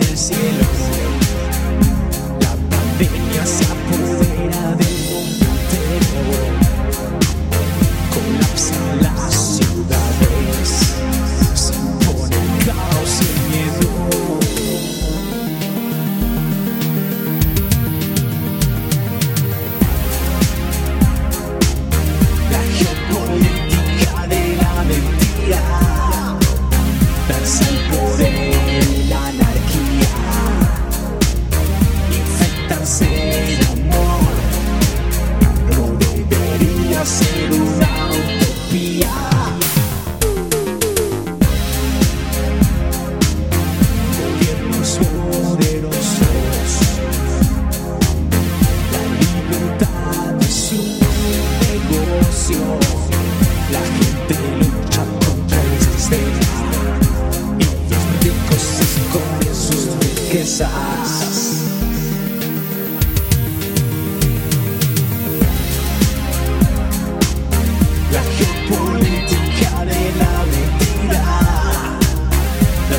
en el cielo. La pandemia riquezas. La geopolítica de la mentira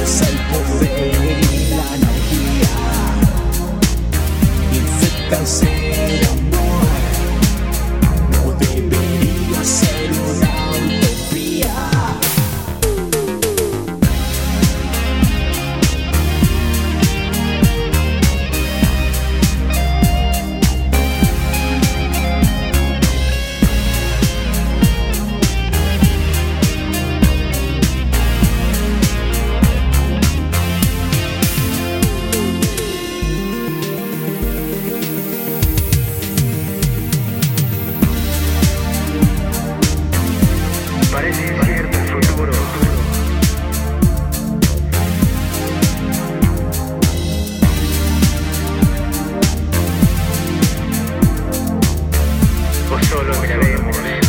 es el poder y la energía. Infectanse. Solo los.